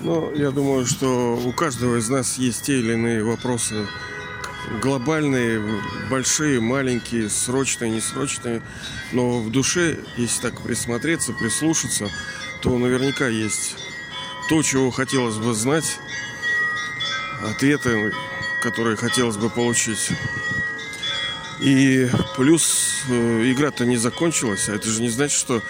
Ну, я думаю, что у каждого из нас есть те или иные вопросы глобальные, большие, маленькие, срочные, несрочные. Но в душе, если так присмотреться, прислушаться, то наверняка есть то, чего хотелось бы знать, ответы, которые хотелось бы получить. И плюс э, игра-то не закончилась, а это же не значит, что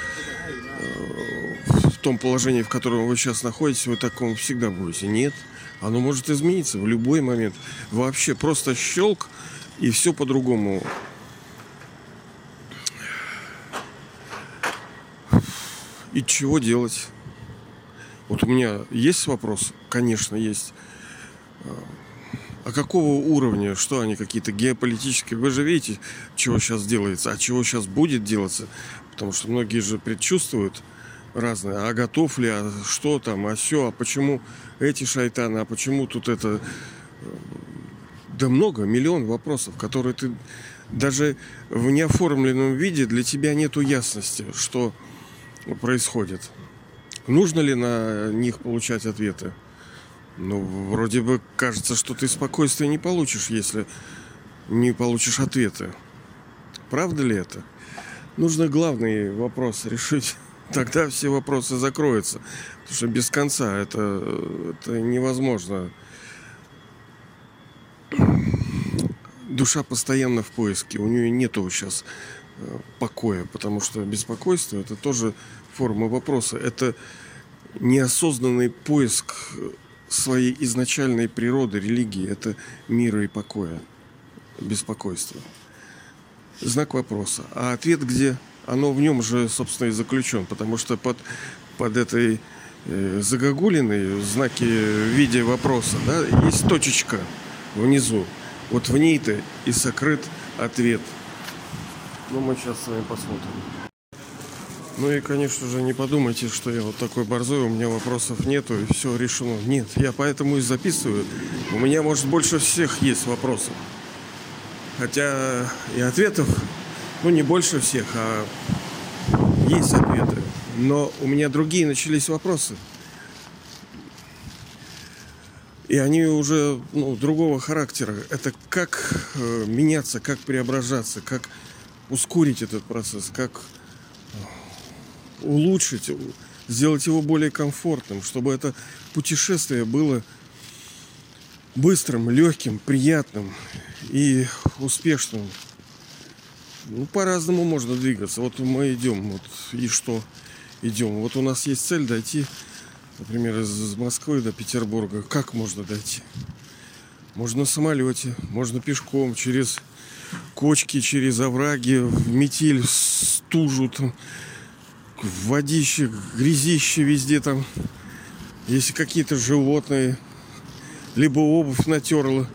том положении, в котором вы сейчас находитесь, вы таком всегда будете. Нет, оно может измениться в любой момент. Вообще просто щелк, и все по-другому. И чего делать? Вот у меня есть вопрос? Конечно, есть. А какого уровня? Что они какие-то геополитические? Вы же видите, чего сейчас делается, а чего сейчас будет делаться? Потому что многие же предчувствуют разное. А готов ли, а что там, а все, а почему эти шайтаны, а почему тут это... Да много, миллион вопросов, которые ты даже в неоформленном виде для тебя нету ясности, что происходит. Нужно ли на них получать ответы? Ну, вроде бы кажется, что ты спокойствия не получишь, если не получишь ответы. Правда ли это? Нужно главный вопрос решить. Тогда все вопросы закроются. Потому что без конца это, это невозможно. Душа постоянно в поиске. У нее нету сейчас э, покоя, потому что беспокойство это тоже форма вопроса. Это неосознанный поиск своей изначальной природы, религии, это мира и покоя, беспокойства. Знак вопроса. А ответ где? Оно в нем же, собственно, и заключен, потому что под, под этой э, загогулиной знаки в виде вопроса, да, есть точечка внизу. Вот в ней-то и сокрыт ответ. Ну, мы сейчас с вами посмотрим. Ну и, конечно же, не подумайте, что я вот такой борзой, у меня вопросов нету и все решено. Нет, я поэтому и записываю. У меня, может, больше всех есть вопросов. Хотя и ответов, ну, не больше всех, а есть ответы. Но у меня другие начались вопросы. И они уже ну, другого характера. Это как э, меняться, как преображаться, как ускорить этот процесс, как улучшить, сделать его более комфортным, чтобы это путешествие было быстрым, легким, приятным и успешным. Ну, по-разному можно двигаться. Вот мы идем, вот и что идем. Вот у нас есть цель дойти, например, из Москвы до Петербурга. Как можно дойти? Можно на самолете, можно пешком, через кочки, через овраги, в метель, стужу, там, водище, грязище везде там. Если какие-то животные, либо обувь натерла,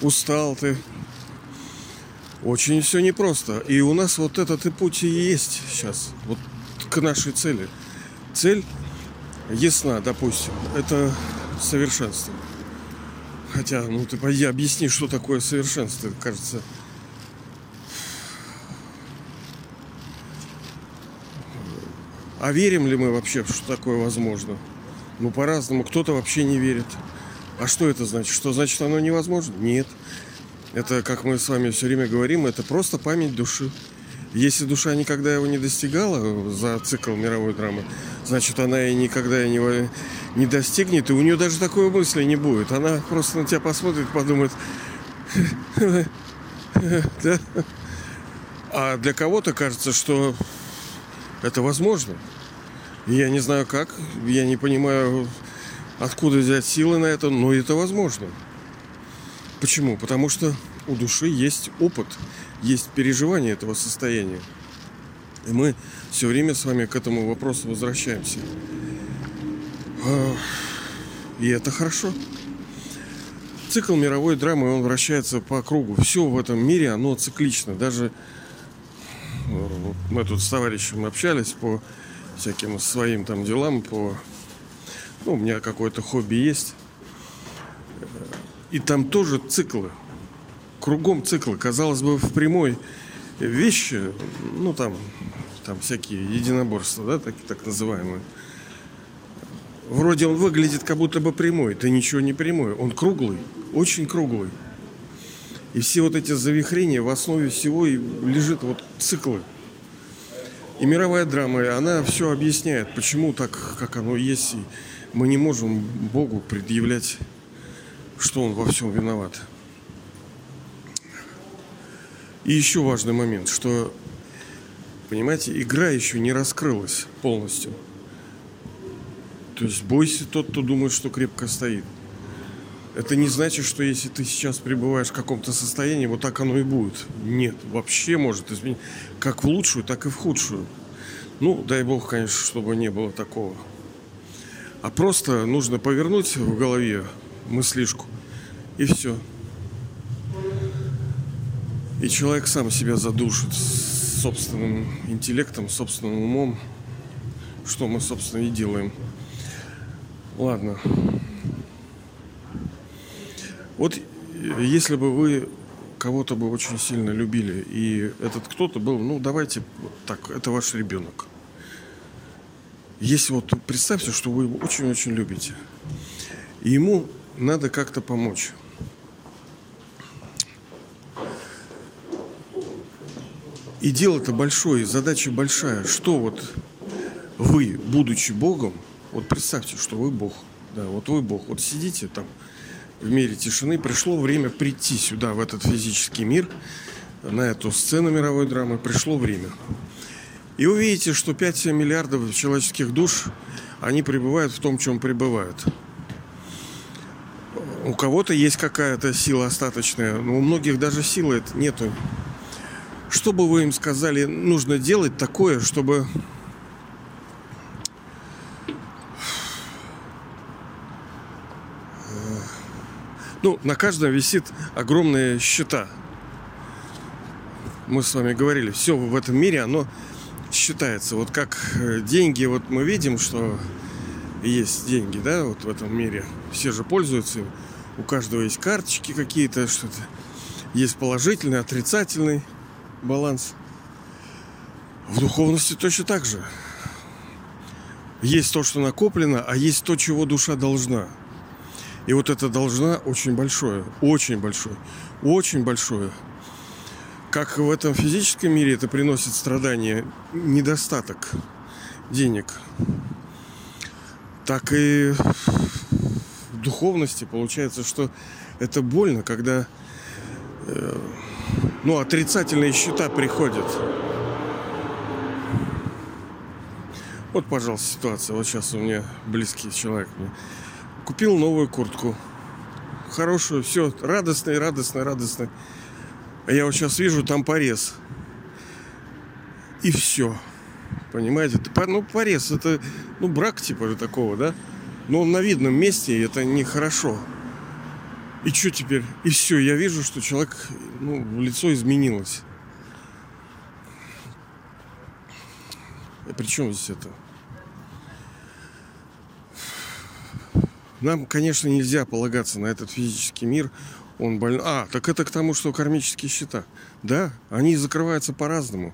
устал ты. Очень все непросто. И у нас вот этот и путь и есть сейчас. Вот к нашей цели. Цель ясна, допустим. Это совершенство. Хотя, ну ты пойди объясни, что такое совершенство. Кажется, А верим ли мы вообще, что такое возможно? Ну, по-разному. Кто-то вообще не верит. А что это значит? Что значит оно невозможно? Нет. Это, как мы с вами все время говорим, это просто память души. Если душа никогда его не достигала за цикл мировой драмы, значит, она и никогда не, не достигнет, и у нее даже такой мысли не будет. Она просто на тебя посмотрит, подумает, а для кого-то кажется, что это возможно. Я не знаю как, я не понимаю, откуда взять силы на это, но это возможно. Почему? Потому что у души есть опыт, есть переживание этого состояния. И мы все время с вами к этому вопросу возвращаемся. А, и это хорошо. Цикл мировой драмы, он вращается по кругу. Все в этом мире, оно циклично. Даже мы тут с товарищем общались по всяким своим там делам, по... Ну, у меня какое-то хобби есть. И там тоже циклы. Кругом циклы. Казалось бы, в прямой вещи, ну, там, там всякие единоборства, да, так, так называемые. вроде он выглядит как будто бы прямой. Это ничего не прямой. Он круглый, очень круглый. И все вот эти завихрения в основе всего и лежит вот циклы. И мировая драма, она все объясняет, почему так, как оно есть. И мы не можем Богу предъявлять, что Он во всем виноват. И еще важный момент, что, понимаете, игра еще не раскрылась полностью. То есть бойся тот, кто думает, что крепко стоит. Это не значит, что если ты сейчас пребываешь в каком-то состоянии, вот так оно и будет. Нет, вообще может изменить. Как в лучшую, так и в худшую. Ну, дай бог, конечно, чтобы не было такого. А просто нужно повернуть в голове мыслишку, и все. И человек сам себя задушит собственным интеллектом, собственным умом, что мы, собственно, и делаем. Ладно. Вот если бы вы кого-то бы очень сильно любили, и этот кто-то был, ну давайте так, это ваш ребенок. Если вот представьте, что вы его очень-очень любите, и ему надо как-то помочь. И дело-то большое, задача большая. Что вот вы, будучи Богом, вот представьте, что вы Бог. Да, вот вы Бог. Вот сидите там, в мире тишины, пришло время прийти сюда, в этот физический мир, на эту сцену мировой драмы, пришло время. И вы видите, что 5-7 миллиардов человеческих душ, они пребывают в том, чем пребывают. У кого-то есть какая-то сила остаточная, но у многих даже силы нету. Что бы вы им сказали, нужно делать такое, чтобы Ну, на каждом висит огромные счета. Мы с вами говорили, все в этом мире, оно считается. Вот как э, деньги, вот мы видим, что есть деньги, да, вот в этом мире. Все же пользуются. У каждого есть карточки какие-то, что-то. Есть положительный, отрицательный баланс. В духовности точно так же. Есть то, что накоплено, а есть то, чего душа должна. И вот это должна очень большое, очень большое, очень большое. Как в этом физическом мире это приносит страдания, недостаток денег, так и в духовности получается, что это больно, когда э, ну, отрицательные счета приходят. Вот, пожалуйста, ситуация. Вот сейчас у меня близкий человек мне Купил новую куртку. Хорошую, все, радостно, радостно, радостно. А я вот сейчас вижу, там порез. И все. Понимаете? Ну, порез, это, ну, брак типа такого, да? Но он на видном месте, и это нехорошо. И что теперь? И все, я вижу, что человек, ну, лицо изменилось. И при здесь это? Нам, конечно, нельзя полагаться на этот физический мир. Он больной. А, так это к тому, что кармические счета. Да, они закрываются по-разному.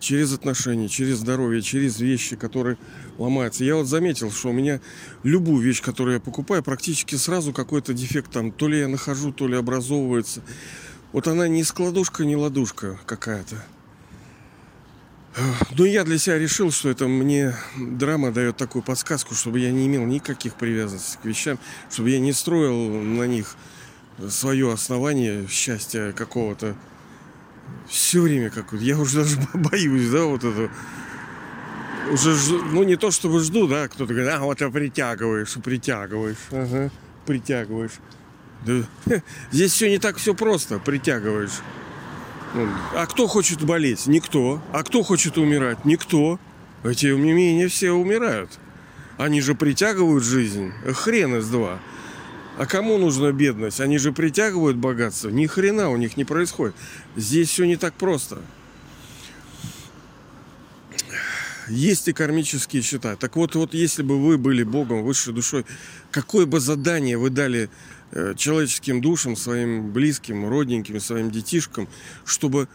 Через отношения, через здоровье, через вещи, которые ломаются. Я вот заметил, что у меня любую вещь, которую я покупаю, практически сразу какой-то дефект там. То ли я нахожу, то ли образовывается. Вот она не складушка, не ладушка какая-то. Ну, я для себя решил, что это мне драма дает такую подсказку, чтобы я не имел никаких привязанностей к вещам, чтобы я не строил на них свое основание счастья какого-то. Все время как Я уже даже боюсь, да, вот это. Уже, ну, не то чтобы жду, да, кто-то говорит, а, вот ты притягиваешь, притягиваешь, ага, притягиваешь. Да. Здесь все не так все просто, притягиваешь. А кто хочет болеть? Никто. А кто хочет умирать? Никто. Эти умения все умирают. Они же притягивают жизнь. Хрен из два. А кому нужна бедность? Они же притягивают богатство. Ни хрена у них не происходит. Здесь все не так просто. Есть и кармические счета. Так вот, вот если бы вы были Богом, высшей душой, какое бы задание вы дали Э, человеческим душам, своим близким, родненьким, своим детишкам, чтобы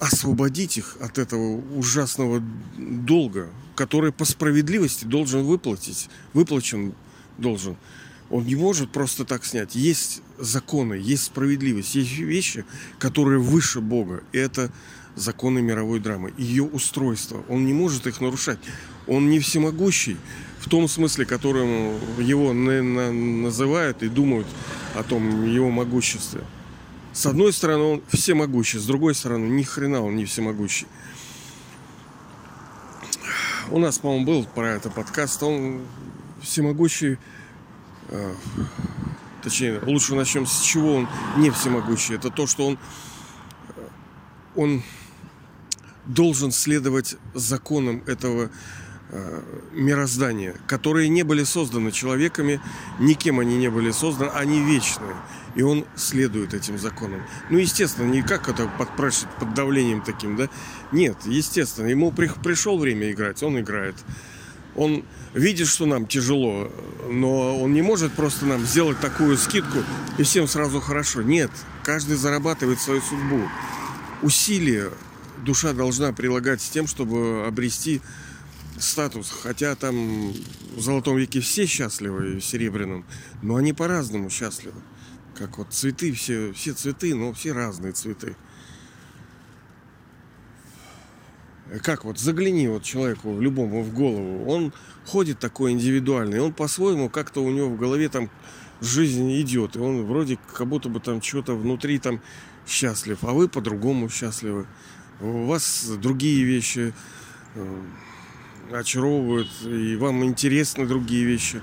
освободить их от этого ужасного долга, который по справедливости должен выплатить, выплачен должен. Он не может просто так снять. Есть законы, есть справедливость, есть вещи, которые выше Бога. И это законы мировой драмы, ее устройство. Он не может их нарушать. Он не всемогущий в том смысле, которым его называют и думают о том его могуществе. С одной стороны, он всемогущий, с другой стороны, ни хрена он не всемогущий. У нас, по-моему, был про это подкаст. Он всемогущий э, точнее, лучше начнем с чего он не всемогущий. Это то, что он, он должен следовать законам этого Э, мироздания, которые не были созданы человеками, никем они не были созданы, они вечные. И он следует этим законам. Ну, естественно, не как это подпрашивать под давлением таким, да? Нет, естественно, ему при, пришел время играть, он играет. Он видит, что нам тяжело, но он не может просто нам сделать такую скидку и всем сразу хорошо. Нет, каждый зарабатывает свою судьбу. Усилия душа должна прилагать с тем, чтобы обрести статус. Хотя там в Золотом веке все счастливы, в Серебряном, но они по-разному счастливы. Как вот цветы, все, все цветы, но все разные цветы. Как вот загляни вот человеку в любому в голову, он ходит такой индивидуальный, он по-своему как-то у него в голове там жизнь идет, и он вроде как будто бы там что-то внутри там счастлив, а вы по-другому счастливы. У вас другие вещи э, очаровывают, и вам интересны другие вещи.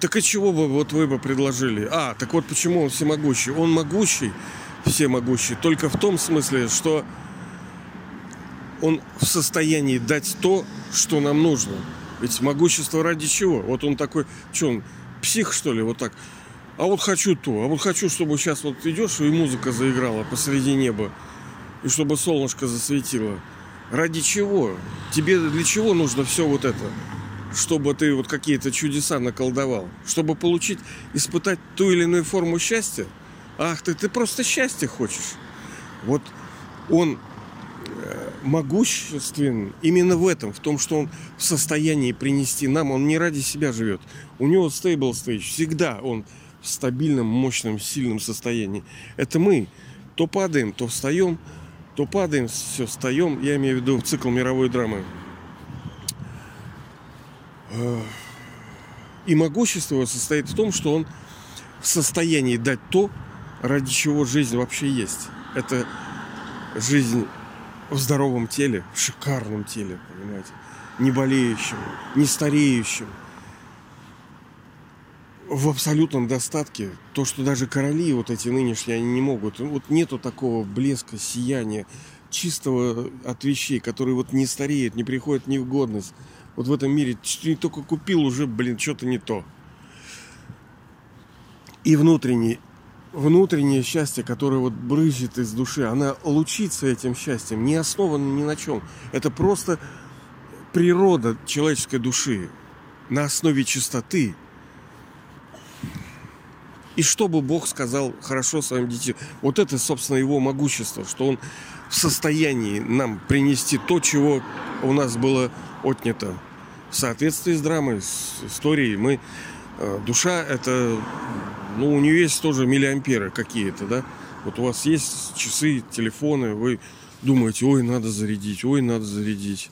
Так и чего бы вот вы бы предложили? А, так вот почему он всемогущий? Он могущий, всемогущий, только в том смысле, что он в состоянии дать то, что нам нужно. Ведь могущество ради чего? Вот он такой, что он, псих, что ли, вот так. А вот хочу то, а вот хочу, чтобы сейчас вот идешь, и музыка заиграла посреди неба и чтобы солнышко засветило. Ради чего? Тебе для чего нужно все вот это? Чтобы ты вот какие-то чудеса наколдовал? Чтобы получить, испытать ту или иную форму счастья? Ах ты, ты просто счастье хочешь. Вот он э, могуществен именно в этом, в том, что он в состоянии принести нам, он не ради себя живет. У него stable stage, всегда он стабильном, мощном, сильном состоянии. Это мы то падаем, то встаем, то падаем, все, встаем. Я имею в виду цикл мировой драмы. И могущество состоит в том, что он в состоянии дать то, ради чего жизнь вообще есть. Это жизнь в здоровом теле, в шикарном теле, понимаете, не болеющем, не стареющем, в абсолютном достатке. То, что даже короли вот эти нынешние, они не могут. Вот нету такого блеска, сияния, чистого от вещей, которые вот не стареют, не приходят ни в годность. Вот в этом мире не только купил, уже, блин, что-то не то. И внутренний, внутреннее счастье, которое вот брызжет из души, она лучится этим счастьем, не основано ни на чем. Это просто природа человеческой души на основе чистоты, и чтобы Бог сказал хорошо своим детям. Вот это, собственно, его могущество, что он в состоянии нам принести то, чего у нас было отнято. В соответствии с драмой, с историей, мы... Э, душа это... Ну, у нее есть тоже миллиамперы какие-то, да? Вот у вас есть часы, телефоны, вы думаете, ой, надо зарядить, ой, надо зарядить.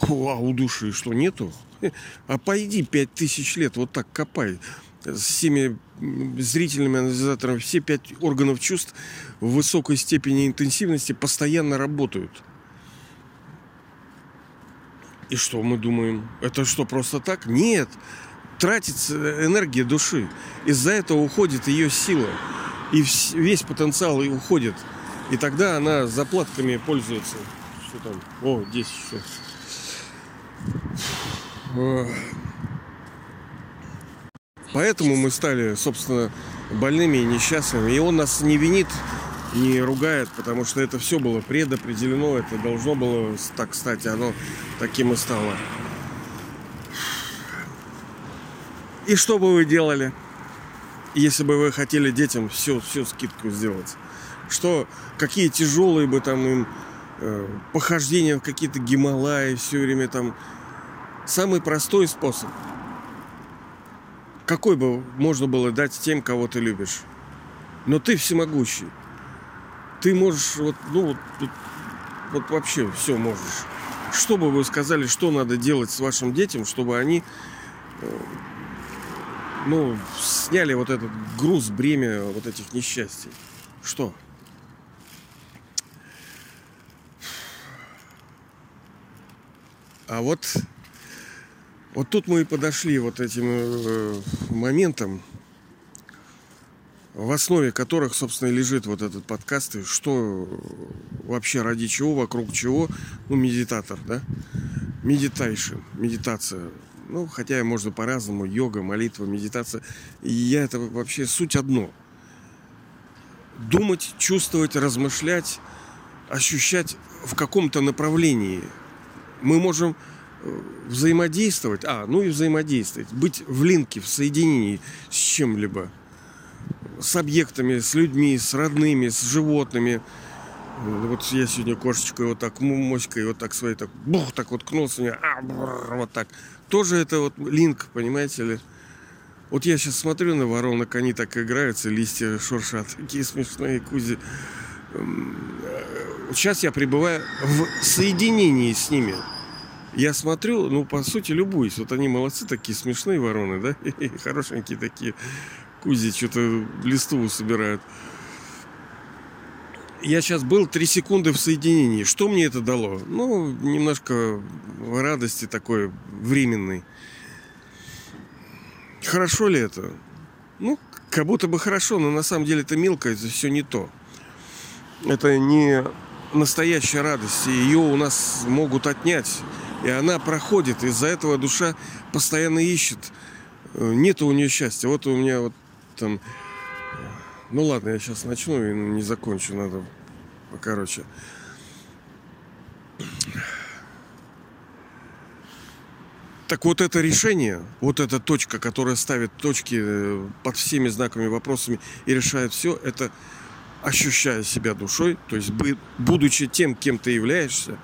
А у души что, нету? А пойди пять тысяч лет вот так копай с всеми зрительными анализаторами, все пять органов чувств в высокой степени интенсивности постоянно работают. И что мы думаем? Это что, просто так? Нет. Тратится энергия души. Из-за этого уходит ее сила. И весь потенциал и уходит. И тогда она заплатками пользуется. Что там? О, здесь еще. Поэтому мы стали, собственно, больными и несчастными. И он нас не винит, не ругает, потому что это все было предопределено, это должно было так стать, оно таким и стало. И что бы вы делали? если бы вы хотели детям все, всю скидку сделать? Что, какие тяжелые бы там им э, похождения в какие-то Гималаи все время там. Самый простой способ. Какой бы можно было дать тем, кого ты любишь? Но ты всемогущий. Ты можешь, вот, ну, вот, вот, вот вообще все можешь. Что бы вы сказали, что надо делать с вашим детям, чтобы они э, ну, сняли вот этот груз, бремя вот этих несчастий. Что? А вот, вот тут мы и подошли вот этим э, моментом, в основе которых, собственно, и лежит вот этот подкаст, и что вообще ради чего, вокруг чего, ну, медитатор, да, медитайшн, медитация, ну, хотя можно по-разному, йога, молитва, медитация. И я это вообще суть одно. Думать, чувствовать, размышлять, ощущать в каком-то направлении. Мы можем взаимодействовать, а, ну и взаимодействовать, быть в линке, в соединении с чем-либо, с объектами, с людьми, с родными, с животными. Вот я сегодня кошечкой вот так, моськой вот так своей, так, бух, так вот кнулся, меня, а, бррр, вот так тоже это вот линк, понимаете ли. Вот я сейчас смотрю на воронок, они так играются, листья шуршат, такие смешные кузи. Сейчас я пребываю в соединении с ними. Я смотрю, ну, по сути, любуюсь. Вот они молодцы, такие смешные вороны, да? Хорошенькие такие кузи, что-то листву собирают. Я сейчас был три секунды в соединении. Что мне это дало? Ну, немножко радости такой временной. Хорошо ли это? Ну, как будто бы хорошо, но на самом деле это мелко, это все не то. Это не настоящая радость, и ее у нас могут отнять. И она проходит, из-за этого душа постоянно ищет. Э, нет у нее счастья. Вот у меня вот там... Ну ладно, я сейчас начну и не закончу, надо покороче. Так вот это решение, вот эта точка, которая ставит точки э, под всеми знаками вопросами и решает все, это ощущая себя душой, то есть будучи тем, кем ты являешься,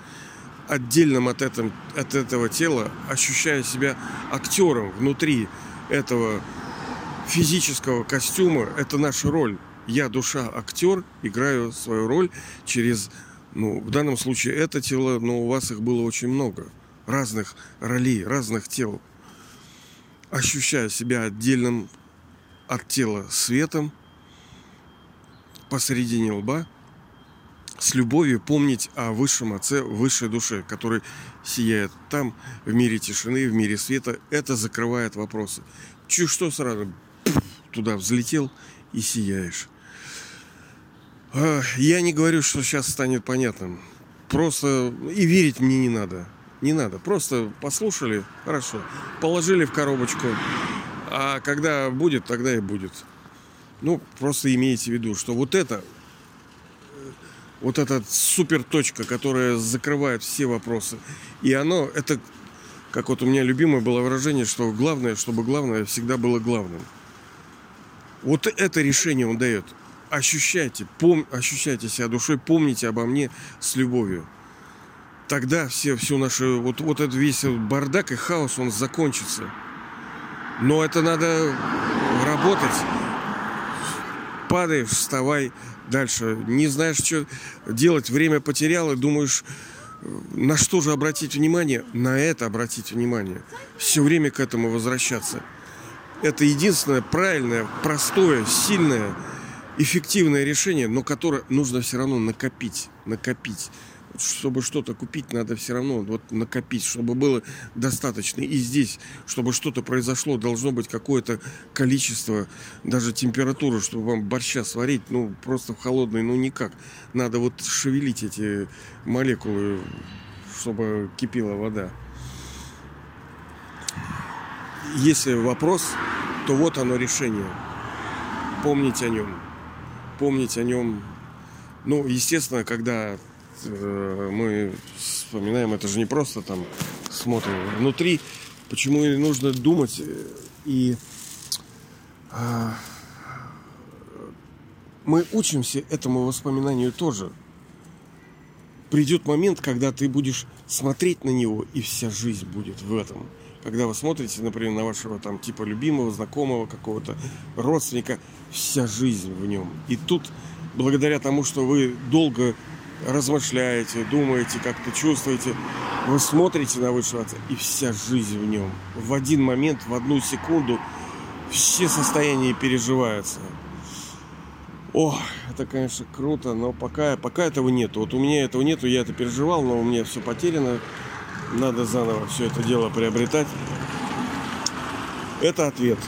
отдельным от, этом, от этого тела, ощущая себя актером внутри этого физического костюма, это наша роль. Я душа актер, играю свою роль через, ну, в данном случае это тело, но у вас их было очень много – разных ролей, разных тел, ощущая себя отдельным от тела светом посередине лба, с любовью помнить о высшем отце, высшей душе, который сияет там, в мире тишины, в мире света. Это закрывает вопросы. Чуть что сразу туда взлетел и сияешь. А, я не говорю, что сейчас станет понятным. Просто и верить мне не надо. Не надо. Просто послушали, хорошо. Положили в коробочку. А когда будет, тогда и будет. Ну, просто имейте в виду, что вот это, вот эта супер точка, которая закрывает все вопросы. И оно, это, как вот у меня любимое было выражение, что главное, чтобы главное всегда было главным. Вот это решение он дает. Ощущайте, пом, ощущайте себя душой, помните обо мне с любовью тогда все, все наше, вот, вот этот весь бардак и хаос, он закончится. Но это надо работать. Падаешь, вставай дальше. Не знаешь, что делать. Время потерял и думаешь, на что же обратить внимание? На это обратить внимание. Все время к этому возвращаться. Это единственное правильное, простое, сильное, эффективное решение, но которое нужно все равно накопить. Накопить чтобы что-то купить, надо все равно вот накопить, чтобы было достаточно. И здесь, чтобы что-то произошло, должно быть какое-то количество, даже температура, чтобы вам борща сварить, ну, просто в холодной, ну, никак. Надо вот шевелить эти молекулы, чтобы кипела вода. Если вопрос, то вот оно решение. Помнить о нем. Помнить о нем. Ну, естественно, когда мы вспоминаем, это же не просто там смотрим внутри, почему и нужно думать э, и а, мы учимся этому воспоминанию тоже. Придет момент, когда ты будешь смотреть на него, и вся жизнь будет в этом. Когда вы смотрите, например, на вашего там типа любимого, знакомого, какого-то родственника, вся жизнь в нем. И тут, благодаря тому, что вы долго размышляете, думаете, как-то чувствуете, вы смотрите на высшего отца, и вся жизнь в нем. В один момент, в одну секунду все состояния переживаются. О, это, конечно, круто, но пока, пока этого нету. Вот у меня этого нету, я это переживал, но у меня все потеряно. Надо заново все это дело приобретать. Это ответ.